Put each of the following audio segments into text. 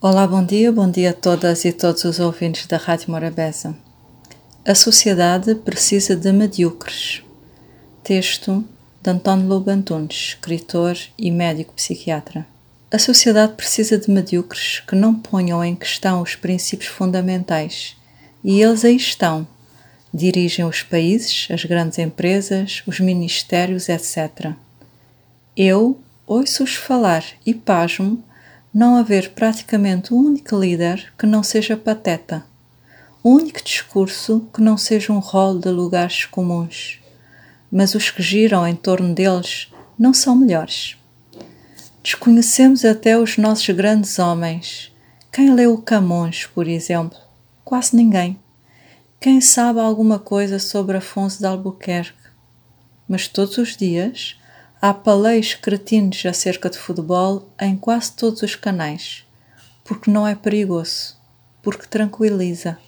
Olá, bom dia, bom dia a todas e todos os ouvintes da Rádio Morabeza. A sociedade precisa de medíocres. Texto de António Lobo Antunes, escritor e médico psiquiatra. A sociedade precisa de medíocres que não ponham em questão os princípios fundamentais, e eles aí estão. Dirigem os países, as grandes empresas, os ministérios, etc. Eu ouço-os falar e pasmo não haver praticamente um único líder que não seja pateta, um único discurso que não seja um rol de lugares comuns, mas os que giram em torno deles não são melhores. Desconhecemos até os nossos grandes homens. Quem leu Camões, por exemplo? Quase ninguém. Quem sabe alguma coisa sobre Afonso de Albuquerque? Mas todos os dias há paleios cretinos acerca de futebol em quase todos os canais, porque não é perigoso, porque tranquiliza.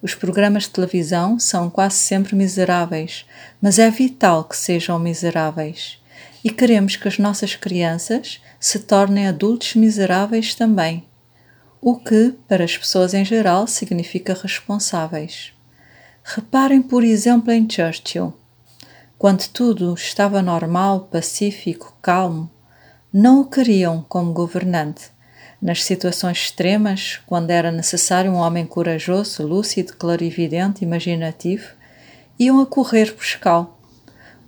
Os programas de televisão são quase sempre miseráveis, mas é vital que sejam miseráveis e queremos que as nossas crianças se tornem adultos miseráveis também, o que, para as pessoas em geral, significa responsáveis. Reparem, por exemplo, em Churchill. Quando tudo estava normal, pacífico, calmo, não o queriam como governante. Nas situações extremas, quando era necessário um homem corajoso, lúcido, clarividente, imaginativo, iam a correr buscá-lo.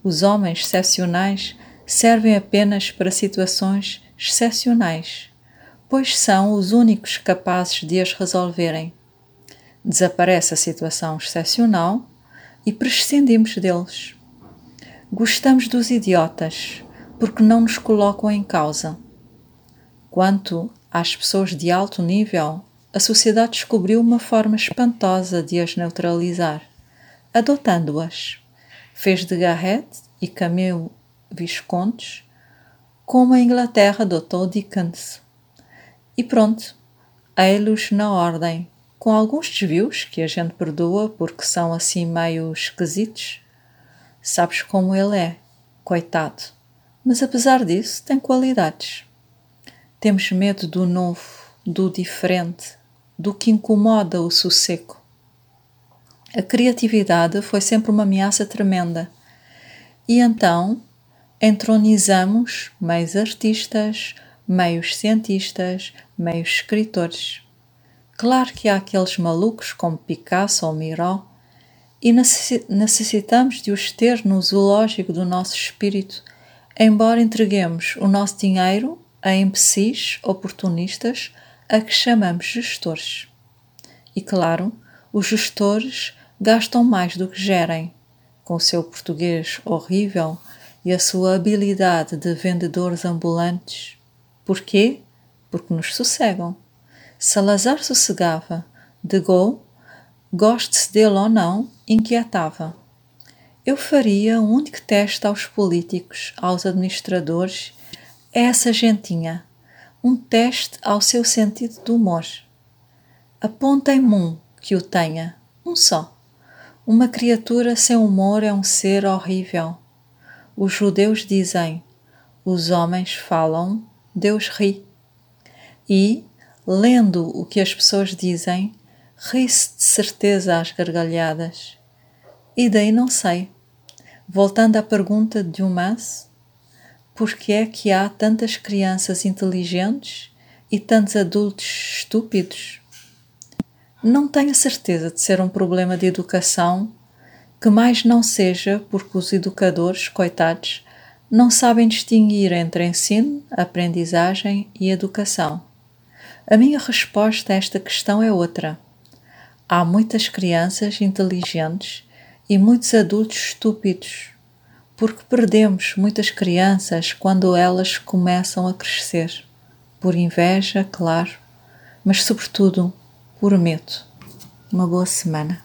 Os homens excepcionais servem apenas para situações excepcionais, pois são os únicos capazes de as resolverem. Desaparece a situação excepcional e prescindimos deles. Gostamos dos idiotas porque não nos colocam em causa. Quanto às pessoas de alto nível, a sociedade descobriu uma forma espantosa de as neutralizar, adotando-as. Fez de Garrett e Camille viscondes, como a Inglaterra adotou Dickens. E pronto, ei-los na ordem, com alguns desvios que a gente perdoa porque são assim meio esquisitos. Sabes como ele é, coitado, mas apesar disso tem qualidades. Temos medo do novo, do diferente, do que incomoda o sossego. A criatividade foi sempre uma ameaça tremenda. E então entronizamos meios artistas, meios cientistas, meios escritores. Claro que há aqueles malucos como Picasso ou Miró, e necessitamos de os ter no zoológico do nosso espírito, embora entreguemos o nosso dinheiro a imbecis oportunistas a que chamamos gestores. E claro, os gestores gastam mais do que gerem, com o seu português horrível e a sua habilidade de vendedores ambulantes. Porquê? Porque nos sossegam. Salazar sossegava, de Gaulle, goste-se dele ou não, inquietava. Eu faria um único teste aos políticos, aos administradores, a essa gentinha, um teste ao seu sentido do humor. Apontem-me um que o tenha, um só. Uma criatura sem humor é um ser horrível os judeus dizem: os homens falam, Deus ri. E, lendo o que as pessoas dizem, ri-se de certeza às gargalhadas. E daí não sei. Voltando à pergunta de Dumas, por que é que há tantas crianças inteligentes e tantos adultos estúpidos? Não tenho certeza de ser um problema de educação que mais não seja porque os educadores, coitados, não sabem distinguir entre ensino, aprendizagem e educação. A minha resposta a esta questão é outra. Há muitas crianças inteligentes e muitos adultos estúpidos, porque perdemos muitas crianças quando elas começam a crescer. Por inveja, claro, mas sobretudo por medo. Uma boa semana.